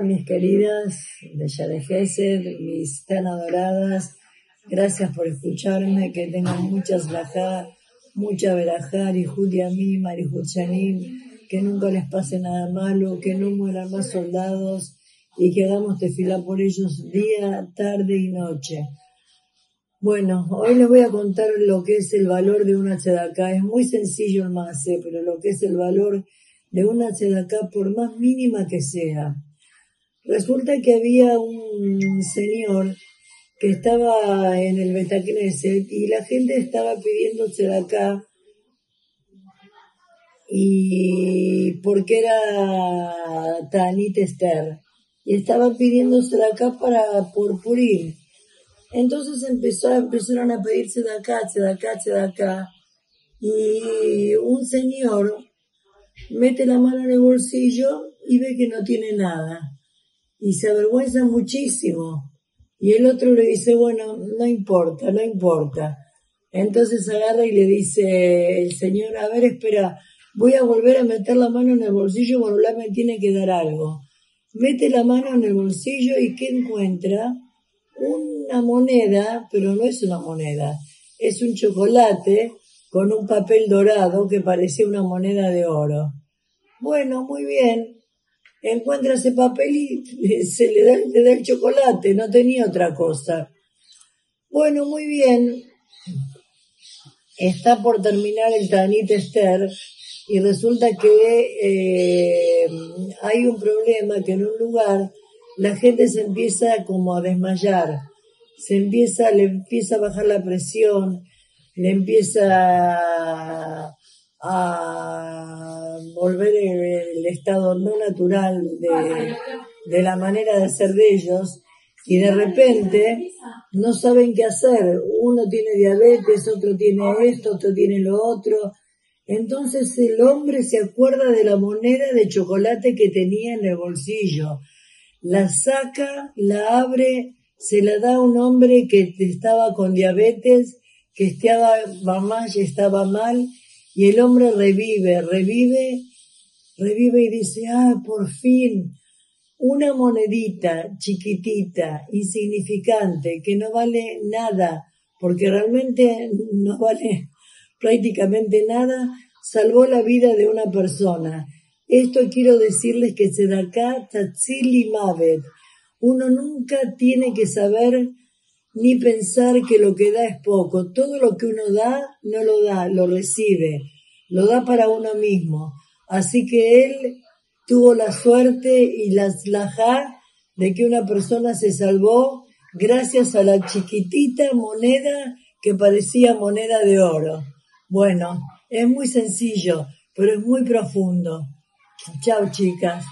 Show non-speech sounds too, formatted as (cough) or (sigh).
Mis queridas de Yare mis tan adoradas, gracias por escucharme, que tengan muchas lajá, mucha verajá, y a mí, que nunca les pase nada malo, que no mueran más soldados y que hagamos tefilá por ellos día, tarde y noche. Bueno, hoy les voy a contar lo que es el valor de una tzedaká. Es muy sencillo el mase, pero lo que es el valor de una tzedaká, por más mínima que sea. Resulta que había un señor que estaba en el Betacneset y la gente estaba pidiendo tzedaká y porque era Tanit Esther y estaban pidiendo tzedaká para purpurín. Entonces empezó, empezaron a pedirse de acá, de acá, de acá. Y un señor mete la mano en el bolsillo y ve que no tiene nada. Y se avergüenza muchísimo. Y el otro le dice, bueno, no importa, no importa. Entonces agarra y le dice el señor, a ver, espera, voy a volver a meter la mano en el bolsillo, la me tiene que dar algo. Mete la mano en el bolsillo y ¿qué encuentra? Una moneda, pero no es una moneda, es un chocolate con un papel dorado que parecía una moneda de oro. Bueno, muy bien. Encuentra ese papel y se le da, le da el chocolate, no tenía otra cosa. Bueno, muy bien. Está por terminar el Tanit Esther y resulta que eh, hay un problema que en un lugar la gente se empieza como a desmayar, se empieza, le empieza a bajar la presión, le empieza a volver el, estado no natural de, de la manera de ser de ellos y de repente no saben qué hacer. Uno tiene diabetes, otro tiene esto, otro tiene lo otro. Entonces el hombre se acuerda de la moneda de chocolate que tenía en el bolsillo. La saca, la abre, se la da a un hombre que estaba con diabetes que estaba mamá y estaba mal, y el hombre revive, revive, revive y dice, ah, por fin, una monedita chiquitita, insignificante, que no vale nada, porque realmente no vale (laughs) prácticamente nada, salvó la vida de una persona. Esto quiero decirles que se da acá Tatsili Mavet. Uno nunca tiene que saber ni pensar que lo que da es poco. Todo lo que uno da, no lo da, lo recibe, lo da para uno mismo. Así que él tuvo la suerte y la slajá de que una persona se salvó gracias a la chiquitita moneda que parecía moneda de oro. Bueno, es muy sencillo, pero es muy profundo. Chao chicas.